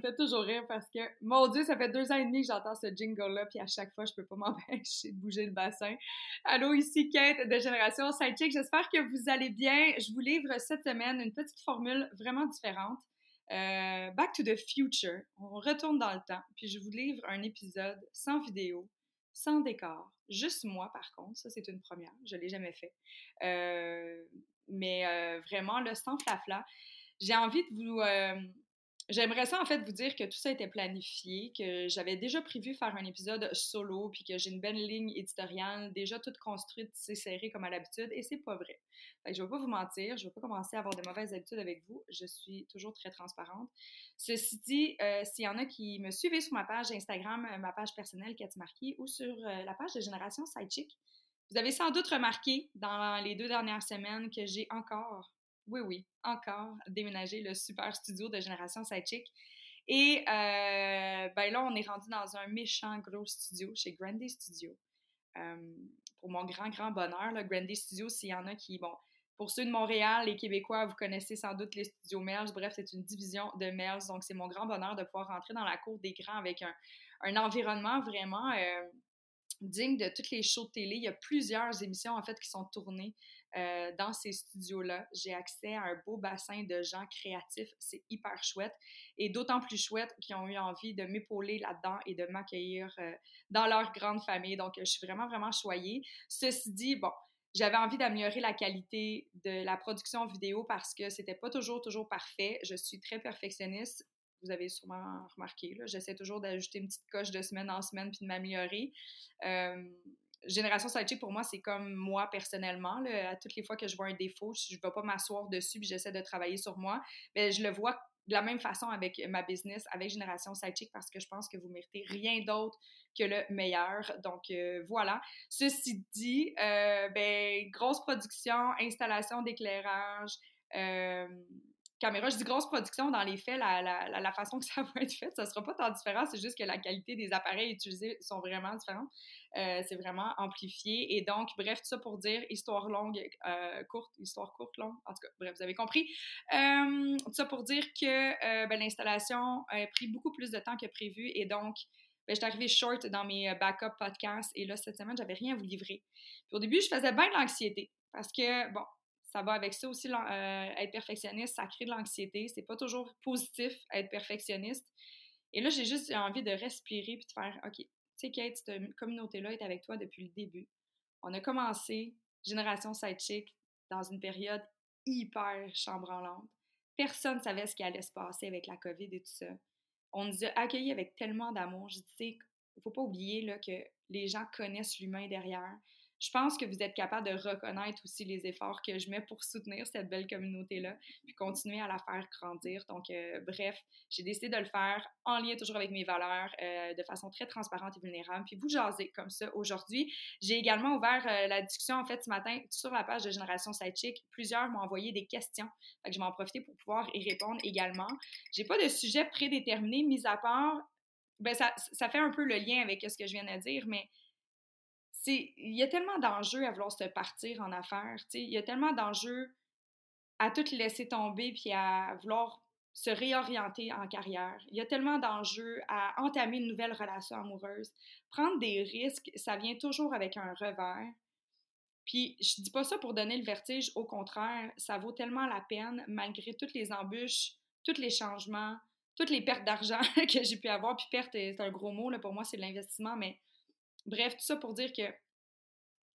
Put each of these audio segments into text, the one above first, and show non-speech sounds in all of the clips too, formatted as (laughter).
Fait toujours rire parce que, mon Dieu, ça fait deux ans et demi que j'entends ce jingle-là, puis à chaque fois, je peux pas (laughs) m'empêcher de bouger le bassin. Allô, ici Kate de Génération Sidechick. J'espère que vous allez bien. Je vous livre cette semaine une petite formule vraiment différente. Euh, back to the future. On retourne dans le temps, puis je vous livre un épisode sans vidéo, sans décor. Juste moi, par contre. Ça, c'est une première. Je l'ai jamais fait. Euh, mais euh, vraiment, le sans flafla. J'ai envie de vous J'aimerais ça en fait vous dire que tout ça était planifié, que j'avais déjà prévu faire un épisode solo, puis que j'ai une belle ligne éditoriale déjà toute construite, c'est serré comme à l'habitude, et c'est pas vrai. Fait que je vais pas vous mentir, je vais pas commencer à avoir de mauvaises habitudes avec vous, je suis toujours très transparente. Ceci dit, euh, s'il y en a qui me suivent sur ma page Instagram, euh, ma page personnelle Cathy Marquis, ou sur euh, la page de Génération Sidechick, vous avez sans doute remarqué dans les deux dernières semaines que j'ai encore oui, oui, encore déménager le super studio de Génération Sidechick. Et euh, ben là, on est rendu dans un méchant gros studio chez Grandy Studio. Euh, pour mon grand, grand bonheur, le Grandy Studio, s'il y en a qui, bon, pour ceux de Montréal, les Québécois, vous connaissez sans doute les studios Merles. Bref, c'est une division de Merles. Donc, c'est mon grand bonheur de pouvoir rentrer dans la cour des grands avec un, un environnement vraiment euh, digne de toutes les shows de télé. Il y a plusieurs émissions, en fait, qui sont tournées euh, dans ces studios-là. J'ai accès à un beau bassin de gens créatifs. C'est hyper chouette. Et d'autant plus chouette qu'ils ont eu envie de m'épauler là-dedans et de m'accueillir euh, dans leur grande famille. Donc, je suis vraiment, vraiment choyée. Ceci dit, bon, j'avais envie d'améliorer la qualité de la production vidéo parce que c'était pas toujours, toujours parfait. Je suis très perfectionniste. Vous avez sûrement remarqué, j'essaie toujours d'ajouter une petite coche de semaine en semaine puis de m'améliorer. Euh, Génération Sidechick, pour moi, c'est comme moi personnellement. à toutes les fois que je vois un défaut, je ne vais pas m'asseoir dessus puis j'essaie de travailler sur moi. Mais je le vois de la même façon avec ma business, avec Génération Sidechick, parce que je pense que vous méritez rien d'autre que le meilleur. Donc euh, voilà. Ceci dit, euh, ben, grosse production, installation d'éclairage, euh, caméra. Je dis grosse production, dans les faits, la, la, la, façon que ça (laughs) va être fait, ça sera pas tant différent, c'est juste que la qualité des appareils utilisés sont vraiment différentes. Euh, c'est vraiment amplifié. Et donc, bref, tout ça pour dire histoire longue, euh, courte, histoire courte, longue. En tout cas, bref, vous avez compris. Euh, tout ça pour dire que ben, l'installation a pris beaucoup plus de temps que prévu. Et donc, ben, j'étais arrivée short dans mes backup podcasts. Et là, cette semaine, j'avais rien à vous livrer. Puis au début, je faisais bien de l'anxiété. Parce que, bon, ça va avec ça aussi, être perfectionniste, ça crée de l'anxiété. C'est pas toujours positif être perfectionniste. Et là, j'ai juste envie de respirer puis de faire OK, sais, Kate, cette communauté-là est avec toi depuis le début. On a commencé Génération Sidechick dans une période hyper chambranlante. Personne ne savait ce qui allait se passer avec la COVID et tout ça. On nous a accueillis avec tellement d'amour. Je dis, il ne faut pas oublier là, que les gens connaissent l'humain derrière je pense que vous êtes capable de reconnaître aussi les efforts que je mets pour soutenir cette belle communauté-là, puis continuer à la faire grandir. Donc, euh, bref, j'ai décidé de le faire en lien toujours avec mes valeurs, euh, de façon très transparente et vulnérable, puis vous jaser comme ça aujourd'hui. J'ai également ouvert euh, la discussion, en fait, ce matin, sur la page de Génération Sidechick. Plusieurs m'ont envoyé des questions, donc je vais en profiter pour pouvoir y répondre également. J'ai pas de sujet prédéterminé, mis à part, ben ça, ça fait un peu le lien avec ce que je viens de dire, mais il y a tellement d'enjeux à vouloir se partir en affaires, il y a tellement d'enjeux à tout laisser tomber puis à vouloir se réorienter en carrière. Il y a tellement d'enjeux à entamer une nouvelle relation amoureuse. Prendre des risques, ça vient toujours avec un revers. Puis je dis pas ça pour donner le vertige, au contraire, ça vaut tellement la peine malgré toutes les embûches, tous les changements, toutes les pertes d'argent (laughs) que j'ai pu avoir. Puis perte, c'est un gros mot, là, pour moi, c'est l'investissement, mais Bref, tout ça pour dire que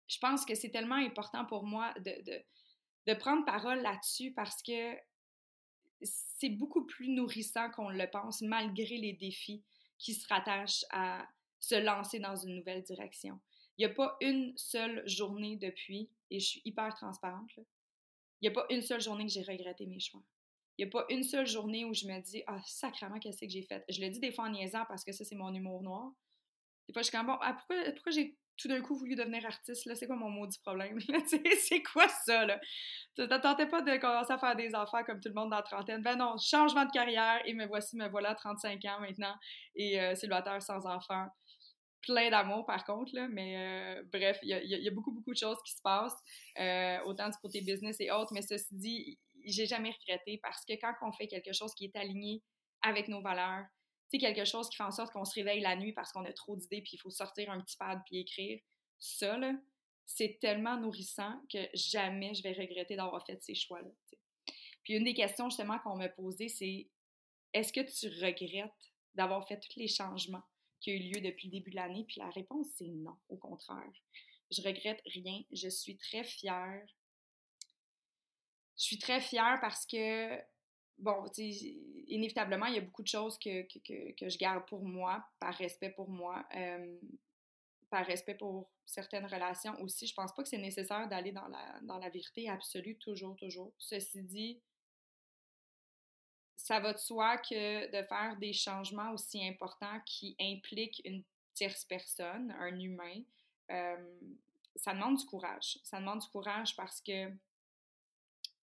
je pense que c'est tellement important pour moi de, prendre parole là-dessus parce que c'est beaucoup plus nourrissant qu'on le pense malgré les défis qui se rattachent à se lancer dans une nouvelle direction. Il n'y a pas une seule journée depuis, et je suis hyper transparente, il n'y a pas une seule journée que j'ai regretté mes choix. Il n'y a pas une seule journée où je me dis Ah, sacrément, qu'est-ce que j'ai fait? Je le dis des fois en niaisant parce que ça, c'est mon humour noir. Des fois, je suis comme, bon, ah, pourquoi, j'ai tout d'un coup voulu devenir artiste, là, c'est quoi mon maudit problème? (laughs) c'est quoi ça, là? Tu t'attendais pas de commencer à faire des enfants comme tout le monde dans la trentaine? Ben non, changement de carrière, et me voici, me voilà, 35 ans maintenant, et euh, célibataire sans enfant. Plein d'amour, par contre, là, mais euh, bref, il y, a, beaucoup, beaucoup de choses qui se passent, euh, autant du côté business et autres, mais ceci dit, j'ai jamais regretté parce que quand on fait quelque chose qui est aligné avec nos valeurs, quelque chose qui fait en sorte qu'on se réveille la nuit parce qu'on a trop d'idées puis il faut sortir un petit pad puis écrire. Ça, là, c'est tellement nourrissant que jamais je vais regretter d'avoir fait ces choix-là. Puis une des questions justement qu'on m'a posées, c'est est-ce que tu regrettes d'avoir fait tous les changements qui ont eu lieu depuis le début de l'année? Puis la réponse, c'est non, au contraire. Je regrette rien. Je suis très fière. Je suis très fière parce que bon, inévitablement, il y a beaucoup de choses que, que, que, je garde pour moi, par respect pour moi, euh, par respect pour certaines relations aussi. Je pense pas que c'est nécessaire d'aller dans la, dans la vérité absolue, toujours, toujours. Ceci dit, ça va de soi que de faire des changements aussi importants qui impliquent une tierce personne, un humain, euh, ça demande du courage. Ça demande du courage parce que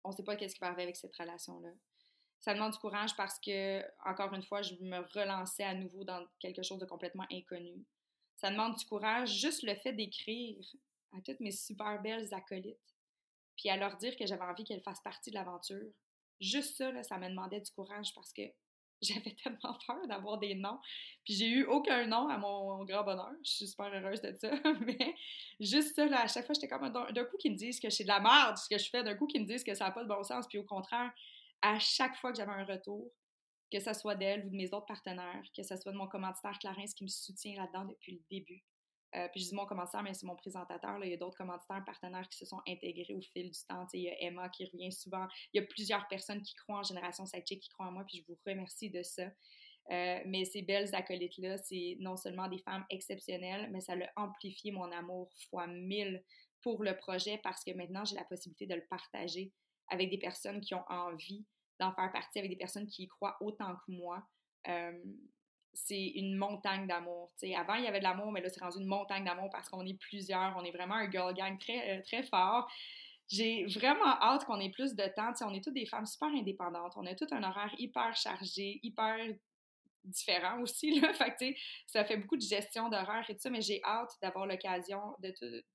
on ne sait pas qu'est-ce qui va arriver avec cette relation-là ça demande du courage parce que, encore une fois, je me relançais à nouveau dans quelque chose de complètement inconnu. Ça demande du courage, juste le fait d'écrire à toutes mes super belles acolytes, puis à leur dire que j'avais envie qu'elles fassent partie de l'aventure. Juste ça, ça me demandait du courage parce que (laughs) j'avais tellement peur d'avoir des noms. Puis j'ai eu aucun nom à mon grand bonheur. Je suis super heureuse de ça. (laughs) Mais juste ça, là, à chaque fois, j'étais comme d'un coup qu'ils me disent que c'est de la merde ce que je fais, d'un coup qu'ils me disent que ça n'a pas de bon sens. Puis au contraire, à chaque fois que j'avais un retour, que ce soit d'elle ou de mes autres partenaires, que ce soit de mon commanditaire Clarence qui me soutient là-dedans depuis le début. Euh, puis je dis mon commanditaire, mais c'est mon présentateur. Il y a d'autres commanditaires, partenaires qui se sont intégrés au fil du temps. il y a Emma qui revient souvent. Il y a plusieurs personnes qui croient en Génération Sidechick, qui croient en moi, puis je vous remercie de ça. Euh, mais ces belles acolytes-là, c'est non seulement des femmes exceptionnelles, mais ça a amplifié mon amour fois mille pour le projet parce que maintenant, j'ai la possibilité de le partager avec des personnes qui ont envie d'en faire partie, avec des personnes qui y croient autant que moi. C'est une montagne d'amour. Avant, il y avait de l'amour, mais là, c'est rendu une montagne d'amour parce qu'on est plusieurs. On est vraiment un girl gang très, euh, très fort. J'ai vraiment hâte qu'on ait plus de temps. on est toutes des femmes super indépendantes. On a tout un horaire hyper chargé, hyper différent aussi. Là. (laughs) Fait ça fait beaucoup de gestion d'horaire et tout ça, mais j'ai hâte d'avoir l'occasion de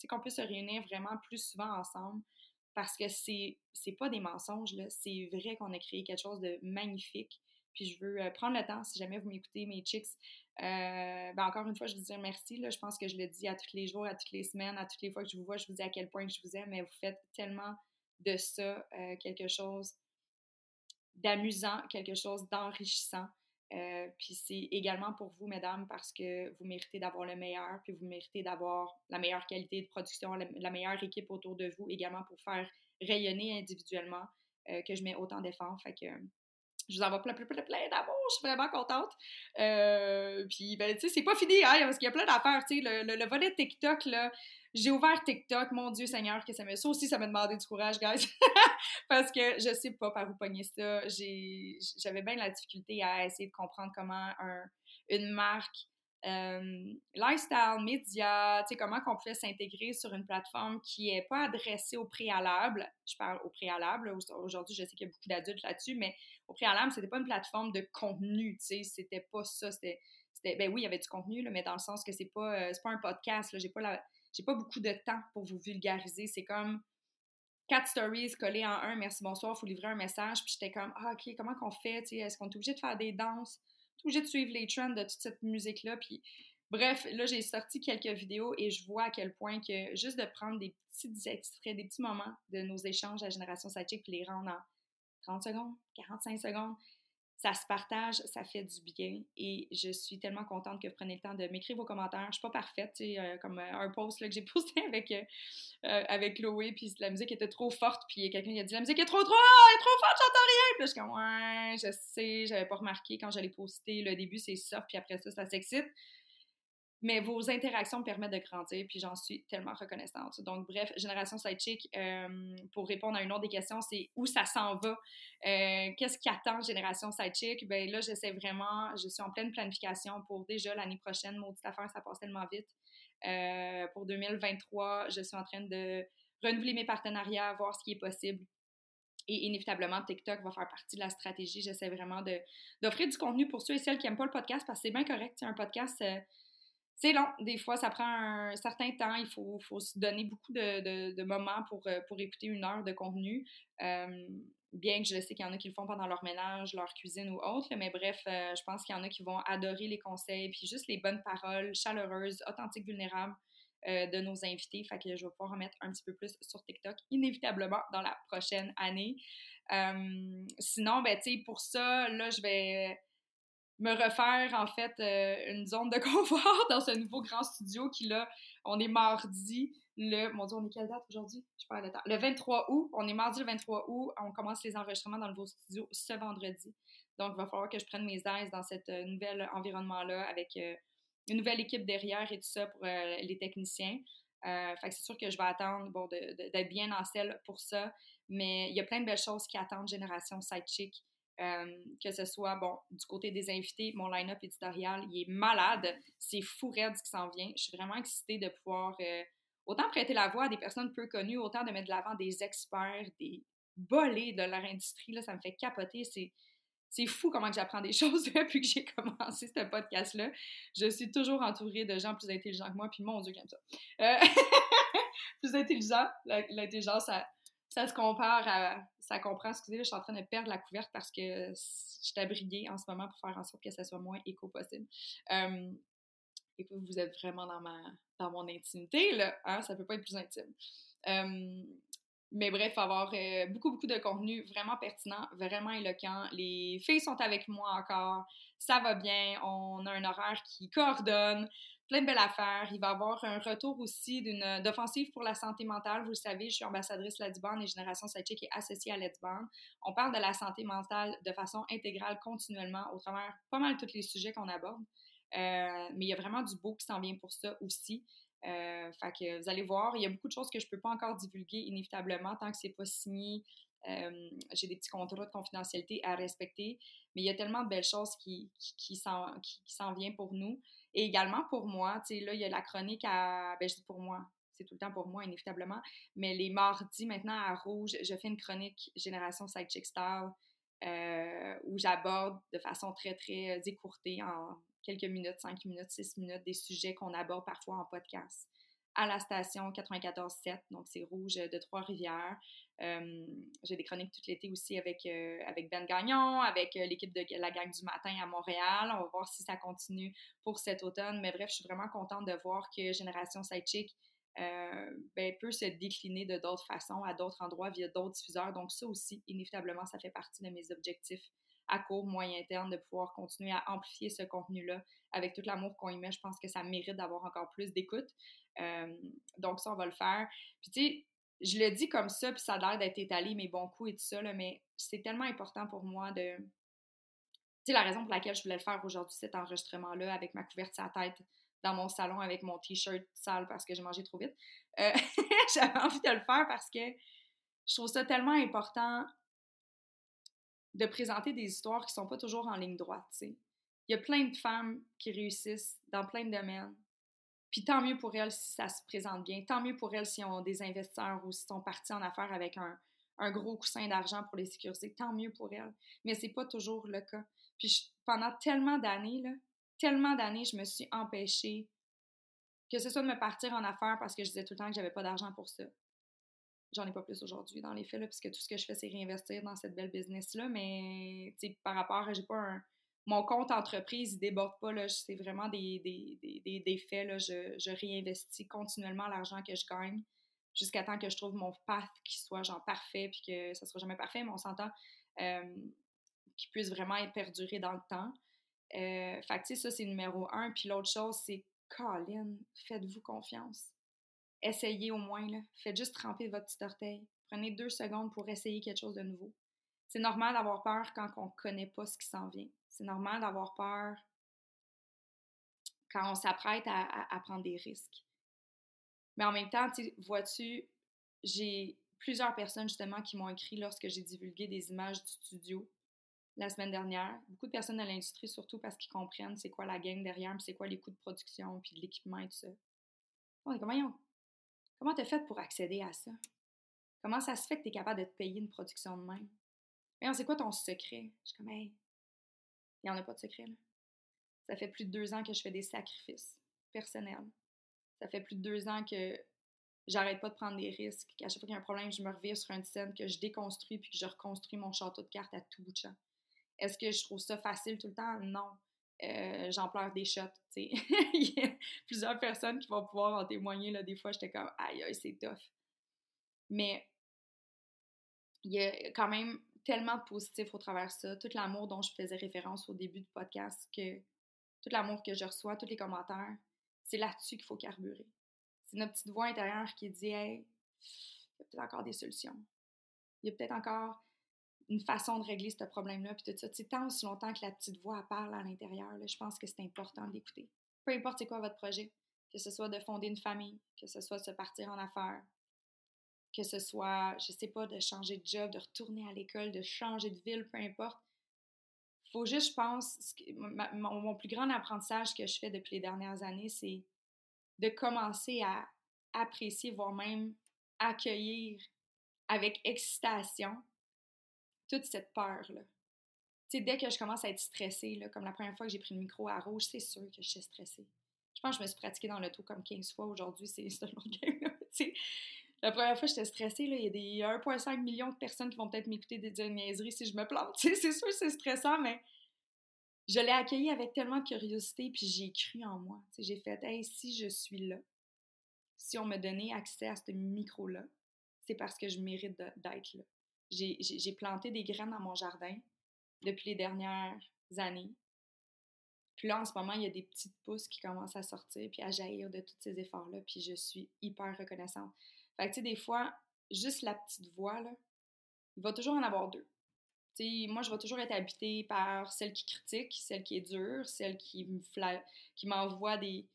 qu'on puisse se réunir vraiment plus souvent ensemble parce que c'est c'est pas des mensonges là, c'est vrai qu'on a créé quelque chose de magnifique. Puis je veux euh, prendre le temps, si jamais vous m'écoutez, mes chicks, euh, ben encore une fois, je veux dire merci. Là. Je pense que je le dis à tous les jours, à toutes les semaines, à toutes les fois que je vous vois, je vous dis à quel point je vous aime, mais vous faites tellement de ça euh, quelque chose d'amusant, quelque chose d'enrichissant. Euh, puis c'est également pour vous, mesdames, parce que vous méritez d'avoir le meilleur, puis vous méritez d'avoir la meilleure qualité de production, la, meilleure équipe autour de vous, également pour faire rayonner individuellement euh, que je mets autant d'efforts. Fait je vous envoie plein, plein, plein, plein d'amour, je suis vraiment contente. Euh, puis, ben, tu sais, c'est pas fini, hein, parce qu'il y a plein d'affaires, tu sais, le, le, le, volet TikTok, là, j'ai ouvert TikTok, mon Dieu Seigneur, que ça me. Ça aussi, ça m'a demandé du courage, guys. (laughs) Parce que je sais pas par où pogner ça. J'avais bien la difficulté à essayer de comprendre comment un, une marque euh, lifestyle, média, tu sais, comment qu'on pouvait s'intégrer sur une plateforme qui n'est pas adressée au préalable. Je parle au préalable. Aujourd'hui, je sais qu'il y a beaucoup d'adultes là-dessus, mais au préalable, c'était pas une plateforme de contenu, tu sais, c'était pas ça. C'était, ben oui, il y avait du contenu, mais dans le sens que c'est pas, euh, pas un podcast, j'ai pas la j'ai pas beaucoup de temps pour vous vulgariser. C'est comme quatre stories collées en un, merci, bonsoir, faut livrer un message. Puis j'étais comme, ah, OK, comment qu'on fait? Est-ce qu'on est obligé de faire des danses? est obligé de suivre les trends de toute cette musique-là? Puis bref, là, j'ai sorti quelques vidéos et je vois à quel point que juste de prendre des petits extraits, des petits moments de nos échanges à Génération Sidechick puis les rendre en 30 secondes, 45 secondes, ça se partage, ça fait du bien et je suis tellement contente que vous preniez le temps de m'écrire vos commentaires. Je suis pas parfaite, euh, comme euh, un post que j'ai (laughs) posté avec, euh, avec Chloé, puis la musique était trop forte, puis quelqu'un a dit la musique est trop trop, elle est trop forte, j'entends rien. Puis là, je suis comme ouais, je sais, j'avais pas remarqué quand j'allais poster. Le début c'est soft, puis après ça, ça s'excite. Mais vos interactions me permettent de grandir, puis j'en suis tellement reconnaissante. Donc, bref, Génération Sidechick, euh, pour répondre à une autre des questions, c'est où ça s'en va? Euh, qu'est-ce qui attend Génération Sidechick? Ben là, j'essaie vraiment, je suis en pleine planification pour déjà l'année prochaine. Maudite affaire, ça passe tellement vite. Euh, pour 2023, je suis en train de renouveler mes partenariats, voir ce qui est possible. Et inévitablement, TikTok va faire partie de la stratégie. J'essaie vraiment d'offrir du contenu pour ceux et celles qui n'aiment pas le podcast parce que c'est bien correct. Un podcast, euh, c'est long. Des fois, ça prend un certain temps. Il faut, faut se donner beaucoup de, de, moments pour, euh, pour écouter une heure de contenu. Euh, bien que je sais qu'il y en a qui le font pendant leur ménage, leur cuisine ou autre. Mais bref, je pense qu'il y en a qui vont adorer les conseils, puis juste les bonnes paroles chaleureuses, authentiques, vulnérables euh, de nos invités. Fait que je vais pouvoir remettre un petit peu plus sur TikTok, inévitablement, dans la prochaine année. Euh, sinon, ben, tu sais, pour ça, là, je vais me refaire, en fait, euh, une zone de (laughs) confort dans ce nouveau grand studio qui, là, on est mardi, le... Mon Dieu, on est quelle date aujourd'hui? Je parle de temps. Le 23 août. On est mardi le 23 août. On commence les enregistrements dans le nouveau studio ce vendredi. Donc, il va falloir que je prenne mes aises dans cet nouvel environnement-là avec une nouvelle équipe derrière et tout ça pour euh, les techniciens. Euh, fait que c'est sûr que je vais attendre bon, d'être bien en selle pour ça. Mais il y a plein de belles choses qui attendent Génération Sidechick. Euh, que ce soit, bon, du côté des invités, mon line-up éditorial, il est malade. C'est fou raide ce qui s'en vient. Je suis vraiment excitée de pouvoir autant prêter la voix à des personnes peu connues, autant de mettre de l'avant des experts, des bolés de leur industrie. Là, ça me fait capoter. C'est c'est fou comment j'apprends des (laughs) choses depuis que j'ai commencé ce podcast-là. Je suis toujours entourée de gens plus intelligents que moi, puis mon Dieu, j'aime ça. Euh, (laughs) plus intelligent, l'intelligence, ça, ça, se compare à. Ça comprend. Excusez, je suis en train de perdre la couverte parce que je suis en ce moment pour faire en sorte que ça soit moins éco possible. Euh, écoute, vous êtes vraiment dans, ma, dans mon intimité, là. Hein? Ça peut pas être plus intime. Euh, mais bref, avoir euh, beaucoup, beaucoup de contenu vraiment pertinent, vraiment éloquent. Les filles sont avec moi encore. Ça va bien. On a un horaire qui coordonne. Plein de belles affaires. Il va y avoir un retour aussi d'une d'offensive pour la santé mentale. Vous le savez, je suis ambassadrice Ledban et Génération Sidechick est associée à Ledban. On parle de la santé mentale de façon intégrale, continuellement, au travers pas mal tous les sujets qu'on aborde. Euh, mais il y a vraiment du beau qui s'en vient pour ça aussi. Euh, fait que vous allez voir, il y a beaucoup de choses que je ne peux pas encore divulguer inévitablement tant que c'est pas signé. Euh, j'ai des petits contrats de confidentialité à respecter, mais il y a tellement de belles choses qui, qui, s'en viennent pour nous. Et également pour moi, tu sais, là, il y a la chronique à. Ben, je dis pour moi, c'est tout le temps pour moi, inévitablement. Mais les mardis, maintenant, à Rouge, je fais une chronique Génération Sidechick Style euh, où j'aborde de façon très, très écourtée en quelques minutes, cinq minutes, six minutes, des sujets qu'on aborde parfois en podcast à la station 94.7, donc c'est Rouge de Trois-Rivières. Euh, j'ai des chroniques tout l'été aussi avec, euh, avec Ben Gagnon, avec euh, l'équipe de la gang du matin à Montréal. On va voir si ça continue pour cet automne. Mais bref, je suis vraiment contente de voir que Génération Sidechick ben, peut se décliner de d'autres façons, à d'autres endroits, via d'autres diffuseurs. Donc ça aussi, inévitablement, ça fait partie de mes objectifs à court, moyen terme, de pouvoir continuer à amplifier ce contenu-là avec tout l'amour qu'on y met. Je pense que ça mérite d'avoir encore plus d'écoute. Euh, donc, ça, on va le faire. Puis, tu sais, je le dis comme ça, puis ça a l'air d'être étalé, mes bons coups et tout ça, mais c'est tellement important pour moi de. Tu sais, la raison pour laquelle je voulais le faire aujourd'hui, cet enregistrement-là, avec ma couverture à tête dans mon salon avec mon t-shirt sale parce que j'ai mangé trop vite. Euh, (laughs) j'avais envie de le faire parce que je trouve ça tellement important de présenter des histoires qui sont pas toujours en ligne droite, tu Il y a plein de femmes qui réussissent dans plein de domaines. Puis tant mieux pour elles si ça se présente bien. Tant mieux pour elles si ont des investisseurs ou si sont partis en affaires avec un, gros coussin d'argent pour les sécuriser. Tant mieux pour elles. Mais c'est pas toujours le cas. Puis pendant tellement d'années, là, tellement d'années, je me suis empêchée que ce soit de me partir en affaires parce que je disais tout le temps que j'avais pas d'argent pour ça. J'en ai pas plus aujourd'hui dans les faits, là, puisque tout ce que je fais, c'est réinvestir dans cette belle business-là. Mais par rapport, j'ai pas un. Mon compte entreprise, il déborde pas. C'est vraiment des, des, des, des faits. Là. Je, je, réinvestis continuellement l'argent que je gagne jusqu'à temps que je trouve mon path qui soit genre parfait, puis que ça sera jamais parfait, mais on s'entend qu'il puisse vraiment être perduré dans le temps. Euh, fait que, ça, c'est numéro un. Puis l'autre chose, c'est Colin, faites-vous confiance essayez au moins. Là. Faites juste tremper votre petit orteil. Prenez deux secondes pour essayer quelque chose de nouveau. C'est normal d'avoir peur quand on ne connaît pas ce qui s'en vient. C'est normal d'avoir peur quand on s'apprête à, prendre des risques. Mais en même temps, vois-tu, j'ai plusieurs personnes justement qui m'ont écrit lorsque j'ai divulgué des images du studio la semaine dernière. Beaucoup de personnes de l'industrie, surtout parce qu'ils comprennent c'est quoi la gang derrière, c'est quoi les coûts de production, puis de l'équipement et tout ça Oh, comment t'as fait pour accéder à ça? Comment ça se fait que tu es capable de te payer une production de même? Mais c'est quoi ton secret? Je suis comme, hey, il n'y en a pas de secret, là. Ça fait plus de deux ans que je fais des sacrifices personnels. Ça fait plus de deux ans que j'arrête pas de prendre des risques, qu'à chaque fois qu'il y a un problème, je me revire sur une scène, que je déconstruis puis que je reconstruis mon château de cartes à tout bout de champ. Est-ce que je trouve ça facile tout le temps? Non. Euh, j'en pleure des shots, tu sais. (laughs) Il y a plusieurs personnes qui vont pouvoir en témoigner, là. Des fois, j'étais comme, aïe, aïe, c'est tough. Mais il y a quand même tellement de positif au travers de ça. Tout l'amour dont je faisais référence au début du podcast, que tout l'amour que je reçois, tous les commentaires, c'est là-dessus qu'il faut carburer. C'est notre petite voix intérieure qui dit Hey, il y a peut-être encore des solutions. Il y a peut-être encore une façon de régler ce problème-là, puis tout ça. Tu sais, tant aussi longtemps que la petite voix parle à l'intérieur, je pense que c'est important d'écouter. Peu importe c'est quoi votre projet, que ce soit de fonder une famille, que ce soit de se partir en affaires, que ce soit, je sais pas, de changer de job, de retourner à l'école, de changer de ville, peu importe. Faut juste, je pense, mon plus grand apprentissage que je fais depuis les dernières années, c'est de commencer à apprécier, voire même accueillir avec excitation toute cette peur-là. Dès que je commence à être stressée, comme la première fois que j'ai pris le micro à rouge, c'est sûr que je suis stressée. Je pense que je me suis pratiquée dans le tout comme 15 fois aujourd'hui, c'est un long game. la première fois, j'étais stressée. Là, il y a des 1,5 million de personnes qui vont peut-être m'écouter des niaiseries si je me plante. c'est sûr, c'est stressant, mais je l'ai accueilli avec tellement de curiosité, puis j'ai cru en moi. J'ai fait, hey, si je suis là, si on me donnait accès à ce micro-là, c'est parce que je mérite d'être là. J'ai planté des graines dans mon jardin depuis les dernières années. Puis là, en ce moment, il y a des petites pousses qui commencent à sortir puis à jaillir de tous ces efforts-là, puis je suis hyper reconnaissante. Fait que, tu sais, des fois, juste la petite voix, il va toujours en avoir deux moi, je vais toujours être habitée par celle qui critique, celle qui est dure, celle qui m'envoie des,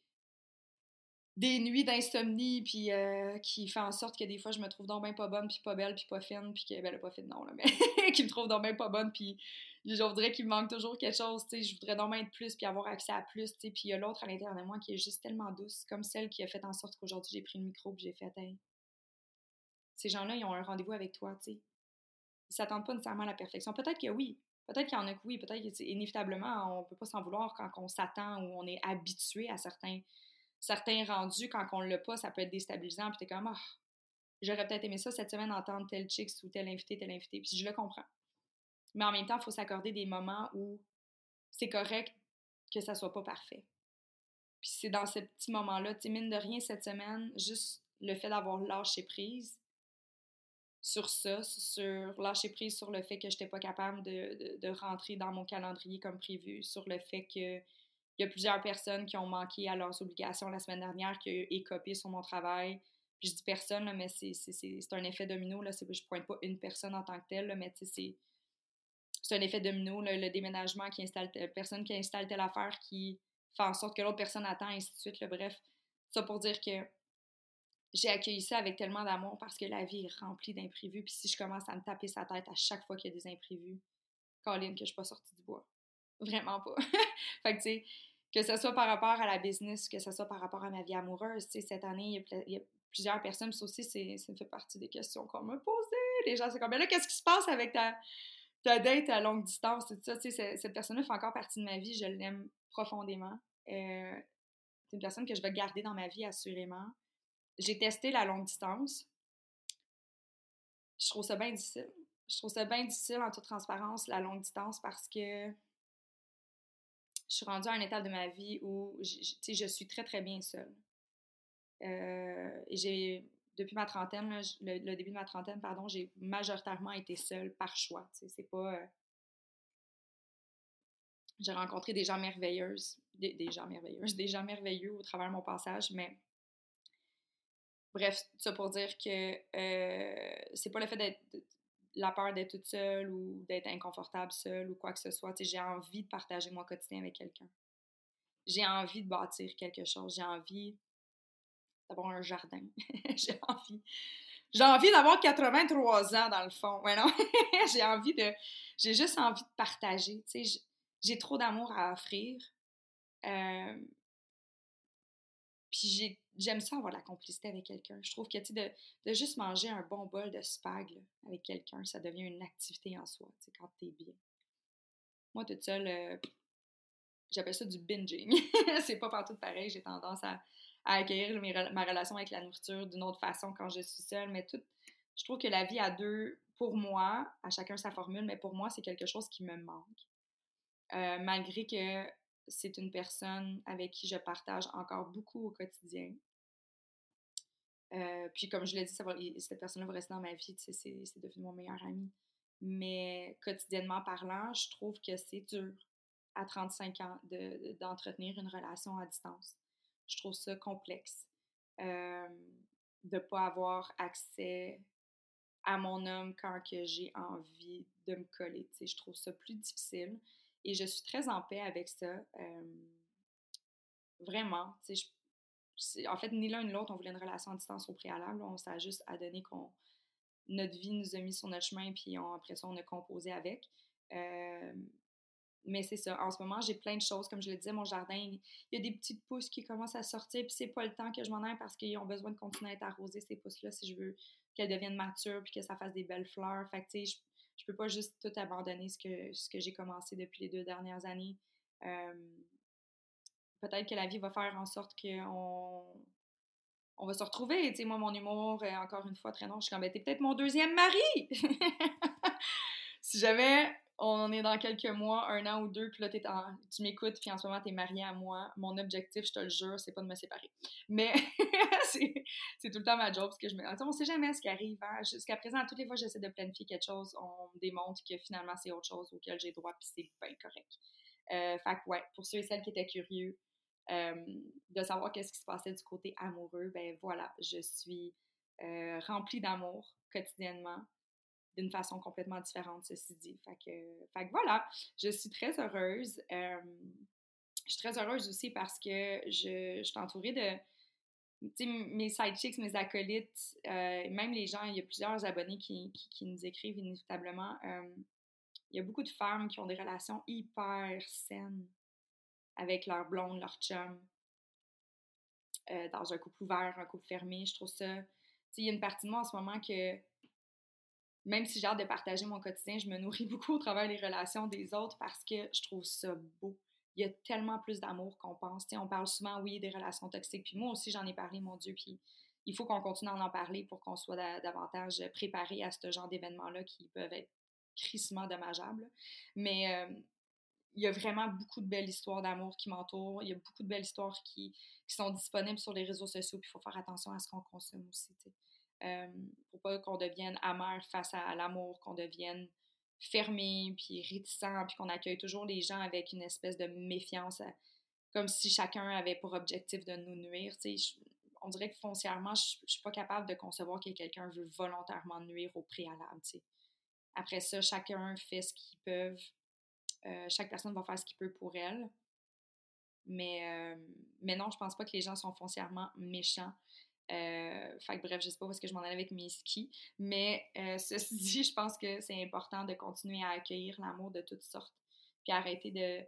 des nuits d'insomnie, puis euh, qui fait en sorte que des fois, je me trouve donc bien pas bonne, puis pas belle, puis pas fine, puis que, ben, pas fine, non, là, mais (laughs) qui me trouve donc bien pas bonne, puis je voudrais qu'il me manque toujours quelque chose, tu sais, je voudrais donc bien être plus, puis avoir accès à plus, tu sais, puis il y a l'autre à l'intérieur de moi qui est juste tellement douce, comme celle qui a fait en sorte qu'aujourd'hui, j'ai pris le micro, puis j'ai fait, hey, ces gens-là, ils ont un rendez-vous avec toi, tu sais ils s'attendent pas nécessairement à la perfection. Peut-être que oui. Peut-être qu'il y en a que oui. Peut-être qu'inévitablement, on peut pas s'en vouloir quand on s'attend ou on est habitué à certains, certains rendus. Quand on l'a pas, ça peut être déstabilisant. Puis t'es comme, ah, j'aurais peut-être aimé ça cette semaine entendre tel chicks ou tel invité, tel invité. Puis je le comprends. Mais en même temps, il faut s'accorder des moments où c'est correct que ça soit pas parfait. Puis c'est dans ce petit moment-là, tu mine de rien cette semaine, juste le fait d'avoir lâché prise, sur ça, sur lâcher prise sur le fait que je n'étais pas capable de, rentrer dans mon calendrier comme prévu, sur le fait qu'il y a plusieurs personnes qui ont manqué à leurs obligations la semaine dernière, qui ont écopé sur mon travail. Je dis personne, là, mais c'est un effet domino. Là, je ne pointe pas une personne en tant que telle, là, mais c'est un effet domino, le déménagement qui installe telle personne qui installe telle affaire qui fait en sorte que l'autre personne attend, et ainsi de suite. bref, ça pour dire que j'ai accueilli ça avec tellement d'amour parce que la vie est remplie d'imprévus. Puis si je commence à me taper sa tête à chaque fois qu'il y a des imprévus, Colin, que je suis pas sortie du bois. Vraiment pas. (laughs) fait que, tu sais, que ce soit par rapport à la business, que ce soit par rapport à ma vie amoureuse, cette année, il y, a, plusieurs personnes, ça aussi, ça fait partie des questions qu'on m'a posées. Les gens, c'est comme, mais là, qu'est-ce qui se passe avec ta, ta à longue distance? C'est ça, tu sais, cette personne-là fait encore partie de ma vie, je l'aime profondément. Euh, c'est une personne que je vais garder dans ma vie, assurément j'ai testé la longue distance. Je trouve ça bien difficile. Je trouve ça bien difficile en toute transparence, la longue distance, parce que je suis rendue à un état de ma vie où je suis très, très bien seule. Euh, j'ai, depuis ma trentaine, le, début de ma trentaine, pardon, j'ai majoritairement été seule par choix. C'est pas. Euh, j'ai rencontré des gens merveilleuses, des, des, gens merveilleuses, (laughs) des gens merveilleux au travers de mon passage, mais Bref, ça pour dire que euh, c'est pas le fait d'être la peur d'être toute seule ou d'être inconfortable seule ou quoi que ce soit. J'ai envie de partager mon quotidien avec quelqu'un. J'ai envie de bâtir quelque chose. J'ai envie d'avoir un jardin. (laughs) j'ai envie. J'ai envie d'avoir 83 ans dans le fond. (laughs) J'ai envie de. J'ai juste envie de partager. J'ai trop d'amour à offrir. Euh, puis j'aime ça avoir la complicité avec quelqu'un. Je trouve que, de, de, juste manger un bon bol de spag avec quelqu'un, ça devient une activité en soi, tu sais, quand t'es bien. Moi, toute seule, euh, j'appelle ça du binging. (laughs) c'est pas partout pareil. J'ai tendance à, à accueillir ma relation avec la nourriture d'une autre façon quand je suis seule. Mais tout, je trouve que la vie à deux, pour moi, à chacun sa formule, mais pour moi, c'est quelque chose qui me manque. Euh, malgré que c'est une personne avec qui je partage encore beaucoup au quotidien. Euh, puis comme je l'ai dit, cette personne-là va rester dans ma vie, c'est devenu mon meilleur ami. Mais quotidiennement parlant, je trouve que c'est dur à 35 ans d'entretenir une relation à distance. Je trouve ça complexe euh, de ne pas avoir accès à mon homme quand j'ai envie de me coller. Je trouve ça plus difficile. Et je suis très en paix avec ça. vraiment. En fait, ni l'un ni l'autre, on voulait une relation à distance au préalable. On s'est juste à donner qu'on notre vie nous a mis sur notre chemin, puis après ça, on a composé avec. mais c'est ça. En ce moment, j'ai plein de choses. Comme je le disais, mon jardin, il y a des petites pousses qui commencent à sortir, puis c'est pas le temps que je m'en aille parce qu'ils ont besoin de continuer à être arrosés, ces pousses-là, si je veux qu'elles deviennent matures, puis que ça fasse des belles fleurs. Fait que, tu sais, je peux pas juste tout abandonner ce que, ce que j'ai commencé depuis les deux dernières années. peut-être que la vie va faire en sorte qu'on on va se retrouver. Tu sais, moi, mon humour, est encore une fois, très non, je suis comme, ben, t'es peut-être mon deuxième mari! (laughs) si j'avais on est dans quelques mois, un an ou deux, puis là, tu m'écoutes, puis en ce moment, tu es marié à moi. Mon objectif, je te le jure, c'est pas de me séparer. Mais (laughs) c'est tout le temps ma job, parce que je me on sait jamais ce qui arrive. Hein. Jusqu'à présent, toutes les fois que j'essaie de planifier quelque chose, on me démontre que finalement, c'est autre chose auquel j'ai droit, puis c'est bien correct. Euh, fait que, ouais, pour ceux et celles qui étaient curieux euh, de savoir qu'est-ce qui se passait du côté amoureux, ben voilà, je suis euh, remplie d'amour quotidiennement d'une façon complètement différente, ceci dit. Fait que, voilà, je suis très heureuse. je suis très heureuse aussi parce que je, je suis entourée de mes sidechicks, mes acolytes, euh, même les gens, il y a plusieurs abonnés qui, qui, nous écrivent inévitablement. il y a beaucoup de femmes qui ont des relations hyper saines avec leur blonde, leur chum, euh, dans un couple ouvert, un couple fermé. Je trouve ça. Il y a une partie de moi en ce moment que même si j'ai hâte de partager mon quotidien, je me nourris (laughs) beaucoup au travers des relations des autres parce que je trouve ça beau. Il y a tellement plus d'amour qu'on pense. on parle souvent, oui, des relations toxiques. Puis moi aussi, j'en ai parlé, mon Dieu. Puis il faut qu'on continue à en parler pour qu'on soit davantage préparé à ce genre d'événements-là qui peuvent être crissement dommageables. Mais euh, il y a vraiment beaucoup de belles histoires d'amour qui m'entourent. Il y a beaucoup de belles histoires qui, sont disponibles sur les réseaux sociaux. Puis il faut faire attention à ce qu'on consomme aussi. Pour pas qu'on devienne amer face à l'amour, qu'on devienne fermé, puis réticent, puis qu'on accueille toujours les gens avec une espèce de méfiance, euh, comme si chacun avait pour objectif de nous nuire. on dirait que foncièrement, je, ne suis pas capable de concevoir que quelqu'un veut volontairement nuire au préalable. Après ça, chacun fait ce qu'il peut. Euh, chaque personne va faire ce qu'il peut pour elle. Mais, euh, mais non, je pense pas que les gens sont foncièrement méchants. Euh, fait que bref, je sais pas où est-ce que je m'en allais avec mes skis. Mais euh, (laughs) ceci dit, je pense que c'est important de continuer à accueillir l'amour de toutes sortes. Puis arrêter de.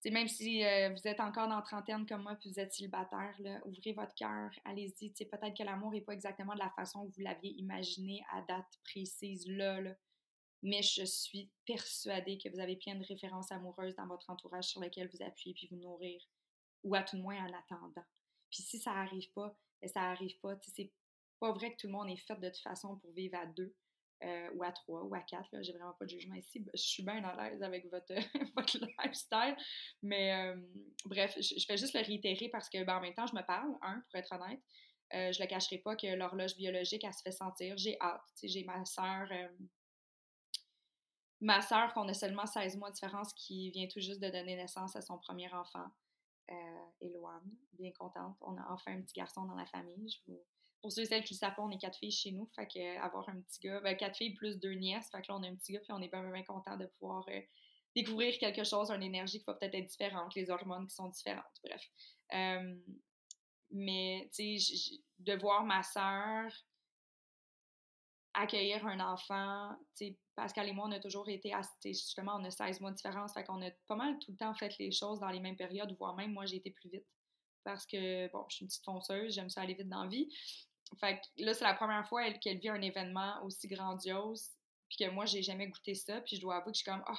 sais, même si euh, vous êtes encore dans trentaine comme moi, puis vous êtes célibataire, ouvrez votre cœur, allez-y. Peut-être que l'amour n'est pas exactement de la façon que vous l'aviez imaginé à date précise là, là, Mais je suis persuadée que vous avez plein de références amoureuses dans votre entourage sur lesquelles vous appuyez puis vous nourrir. Ou à tout le moins en attendant. Puis si ça n'arrive pas, ça arrive pas. C'est pas vrai que tout le monde est fait de toute façon pour vivre à deux. Euh, ou à trois, ou à quatre. J'ai vraiment pas de jugement ici. Je suis bien à l'aise avec votre, (laughs) votre lifestyle. Mais bref, je, fais juste le réitérer parce que ben, en même temps, je me parle, un, pour être honnête. Euh, je le cacherai pas que l'horloge biologique, elle se fait sentir. J'ai hâte. J'ai ma soeur. ma soeur, qu'on a seulement 16 mois de différence, qui vient tout juste de donner naissance à son premier enfant euh, bien contente. On a enfin un petit garçon dans la famille. Pour ceux et celles qui le savent pas, on est quatre filles chez nous. Fait que avoir un petit gars, ben, quatre filles plus deux nièces. Fait que là, on a un petit gars, puis on est bien, bien content de pouvoir euh, découvrir quelque chose, une énergie qui va peut-être être différente, les hormones qui sont différentes. Bref. Euh, mais, tu sais, de voir ma sœur accueillir un enfant, Pascal et moi, on a toujours été, à, justement, on a 16 mois de différence, fait qu'on a pas mal tout le temps fait les choses dans les mêmes périodes, voire même moi, j'ai été plus vite parce que, bon, je suis une petite fonceuse, j'aime ça aller vite dans la vie. Fait que là, c'est la première fois qu'elle vit un événement aussi grandiose, puis que moi, j'ai jamais goûté ça, puis je dois avouer que je suis comme, oh,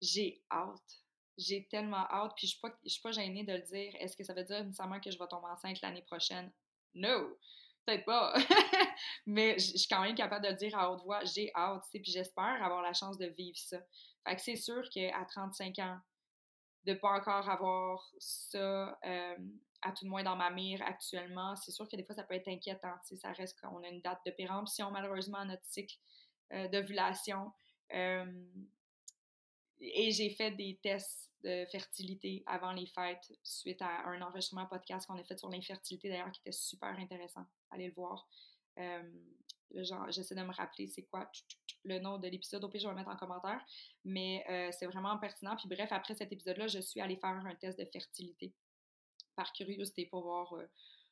j'ai hâte. J'ai tellement hâte, puis je suis pas, je suis pas gênée de le dire. Est-ce que ça veut dire nécessairement que je vais tomber enceinte l'année prochaine? No! Peut-être pas. (laughs) Mais je suis quand même capable de dire à haute voix. J'ai hâte, tu sais, puis j'espère avoir la chance de vivre ça. Fait que c'est sûr qu'à 35 ans, de pas encore avoir ça, euh, à tout le moins dans ma mire actuellement, c'est sûr que des fois, ça peut être inquiétant. Tu sais, ça reste qu'on a une date de péremption, malheureusement, à notre cycle euh, d'ovulation. Euh, et j'ai fait des tests de fertilité avant les fêtes suite à un enregistrement podcast qu'on a fait sur l'infertilité d'ailleurs qui était super intéressant. Allez le voir. Euh, j'essaie de me rappeler c'est quoi le nom de l'épisode. Au pire, je vais le mettre en commentaire. Mais euh, c'est vraiment pertinent. Puis bref, après cet épisode-là, je suis allée faire un test de fertilité par curiosité pour voir euh,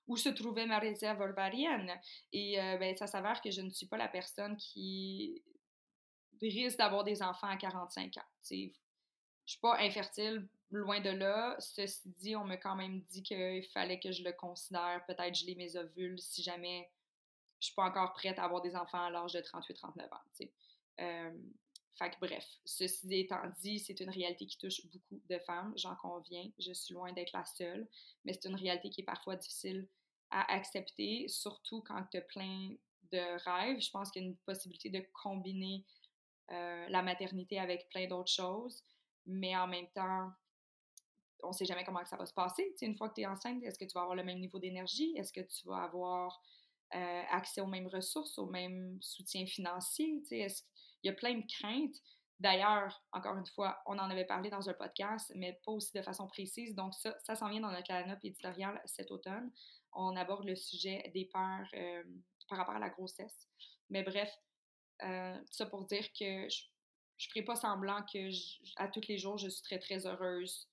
où se trouvait ma réserve ovarienne. Et ben, ça s'avère que je ne suis pas la personne qui risque d'avoir des enfants à 45 ans. Je suis pas infertile, loin de là. Ceci dit, on m'a quand même dit qu'il fallait que je le considère, peut-être geler mes ovules si jamais je suis pas encore prête à avoir des enfants à l'âge de 38-39 ans. Fait que bref, ceci étant dit, c'est une réalité qui touche beaucoup de femmes, j'en conviens. Je suis loin d'être la seule, mais c'est une réalité qui est parfois difficile à accepter, surtout quand tu as plein de rêves. Je pense qu'il y a une possibilité de combiner euh, la maternité avec plein d'autres choses, mais en même temps, on ne sait jamais comment ça va se passer. une fois que tu es enceinte, est-ce que tu vas avoir le même niveau d'énergie? Est-ce que tu vas avoir euh, accès aux mêmes ressources, au même soutien financier? Il y a plein de craintes? D'ailleurs, encore une fois, on en avait parlé dans un podcast, mais pas aussi de façon précise. Donc, ça, ça s'en vient dans notre line-up éditorial cet automne. On aborde le sujet des peurs euh, par rapport à la grossesse. Mais bref, euh, ça pour dire que je ne ferai pas semblant que à tous les jours, je suis très, très heureuse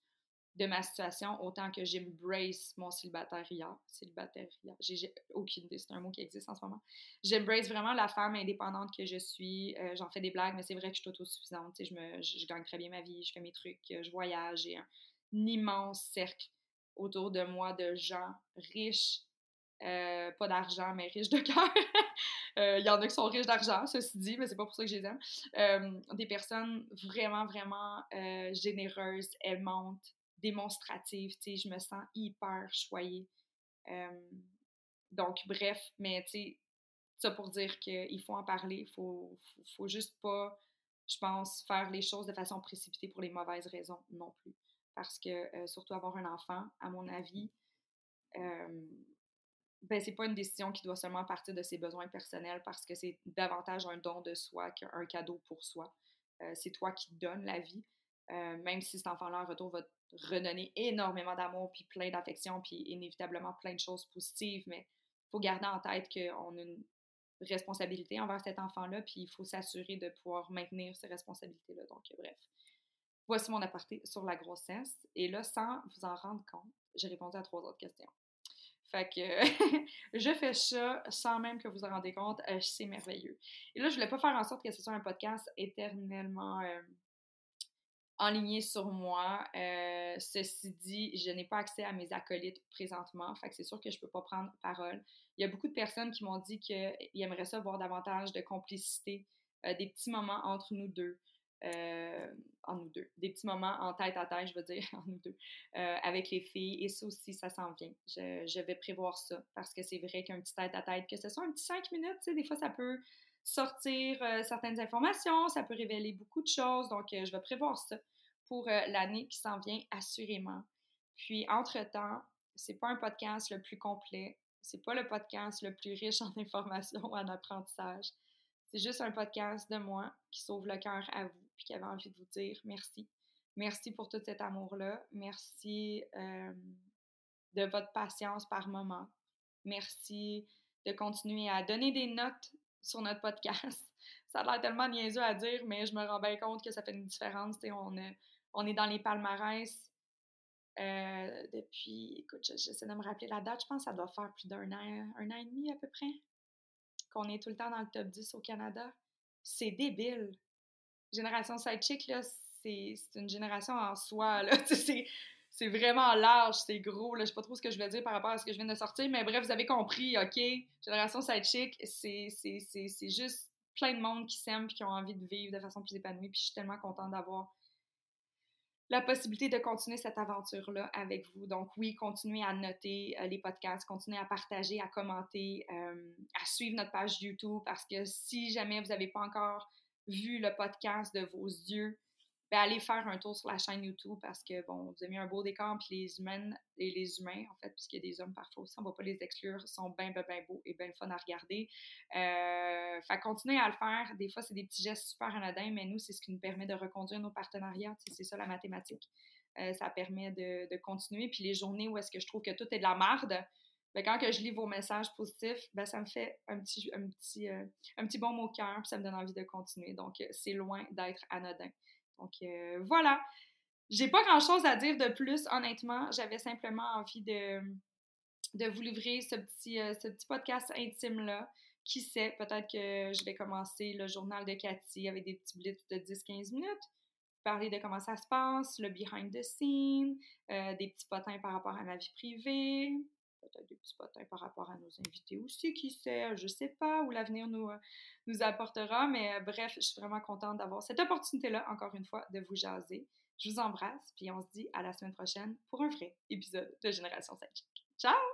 de ma situation, autant que j'embrace mon célibataire Célibataire j'ai aucune idée, c'est un mot qui existe en ce moment. J'embrace vraiment la femme indépendante que je suis. Euh, j'en fais des blagues, mais c'est vrai que je suis autosuffisante. Je, me, je, gagne très bien ma vie, je fais mes trucs, je voyage. J'ai un, immense cercle autour de moi de gens riches, euh, pas d'argent, mais riches de cœur. (laughs) Euh, il y en a qui sont riches d'argent, ceci dit, mais c'est pas pour ça que je les aime. Euh, des personnes vraiment, vraiment généreuses, aimantes, démonstratives. Tu sais, je me sens hyper choyée. donc, bref, mais tu sais, ça pour dire qu'il faut en parler. Il faut, faut, faut, juste pas, je pense, faire les choses de façon précipitée pour les mauvaises raisons non plus. Parce que, surtout avoir un enfant, à mon avis, ben, c'est pas une décision qui doit seulement partir de ses besoins personnels parce que c'est davantage un don de soi qu'un cadeau pour soi. Euh, c'est toi qui donnes la vie, euh, même si cet enfant-là, en retour, va te redonner énormément d'amour, puis plein d'affection, puis inévitablement plein de choses positives, mais il faut garder en tête qu'on a une responsabilité envers cet enfant-là, puis il faut s'assurer de pouvoir maintenir ces responsabilités-là. Donc, bref. Voici mon aparté sur la grossesse. Et là, sans vous en rendre compte, j'ai répondu à trois autres questions. Fait que (laughs) je fais ça sans même que vous vous rendez compte, euh, c'est merveilleux. Et là, je voulais pas faire en sorte que ce soit un podcast éternellement euh, enligné sur moi. Euh, ceci dit, je n'ai pas accès à mes acolytes présentement, fait que c'est sûr que je peux pas prendre parole. Il y a beaucoup de personnes qui m'ont dit qu'ils aimeraient ça voir davantage de complicité, des petits moments entre nous deux. Euh, en nous deux. Des petits moments en tête à tête, je veux dire, (laughs) en nous deux, euh, avec les filles. Et ça aussi, ça s'en vient. Je, vais prévoir ça parce que c'est vrai qu'un petit tête à tête, que ce soit un petit cinq minutes, tu sais, des fois, ça peut sortir euh, certaines informations, ça peut révéler beaucoup de choses. Donc, je vais prévoir ça pour l'année qui s'en vient, assurément. Puis, entre-temps, c'est pas un podcast le plus complet, c'est pas le podcast le plus riche en (laughs) informations, en apprentissage. C'est juste un podcast de moi qui sauve le cœur à vous puis qui avait envie de vous dire merci. Merci pour tout cet amour-là. Merci euh, de votre patience par moment. Merci de continuer à donner des notes sur notre podcast. (laughs) Ça a l'air tellement niaiseux à dire, mais je me rends bien compte que ça fait une différence. On, on est dans les palmarès euh, depuis, écoute, j'essaie de me rappeler la date, je pense que ça doit faire plus d'un an, un an et demi à peu près, qu'on est tout le temps dans le top 10 au Canada. C'est débile. Génération Sidechick, là, c'est une génération en soi, là. (laughs) c'est vraiment large, c'est gros. Là, je sais pas trop ce que je veux dire par rapport à ce que je viens de sortir, mais bref, vous avez compris, OK? Génération Sidechick, c'est juste plein de monde qui s'aime et qui ont envie de vivre de façon plus épanouie. Puis je suis tellement contente d'avoir la possibilité de continuer cette aventure-là avec vous. Donc oui, continuez à noter euh, les podcasts, continuez à partager, à commenter, euh, à suivre notre page YouTube parce que si jamais vous n'avez pas encore vu le podcast de vos yeux, ben, allez faire un tour sur la chaîne YouTube parce que, bon, vous avez mis un beau décor, puis les humaines et les humains, en fait, puisqu'il y a des hommes parfois aussi, on ne va pas les exclure, sont bien, bien, bien beaux et bien fun à regarder. Euh, fait continuer à le faire. Des fois, c'est des petits gestes super anodins, mais nous, c'est ce qui nous permet de reconduire nos partenariats. C'est ça la mathématique. Euh, ça permet de, continuer. Puis les journées où est-ce que je trouve que tout est de la marde, ben, quand que je lis vos messages positifs, ben, ça me fait un petit, un petit, euh, un petit bon mot au cœur, puis ça me donne envie de continuer. Donc, c'est loin d'être anodin. Donc euh, voilà. J'ai pas grand chose à dire de plus, honnêtement. J'avais simplement envie de, de vous livrer ce petit, euh, ce petit podcast intime-là. Qui sait, peut-être que je vais commencer le journal de Cathy avec des petits blitz de 10-15 minutes parler de comment ça se passe, le behind the scene, euh, des petits potins par rapport à ma vie privée, peut-être des petits potins par rapport à nos invités aussi, qui sait, je sais pas où l'avenir nous, euh, apportera, mais euh, bref, je suis vraiment contente d'avoir cette opportunité-là, encore une fois, de vous jaser. Je vous embrasse, puis on se dit à la semaine prochaine pour un vrai épisode de Génération 5. Ciao!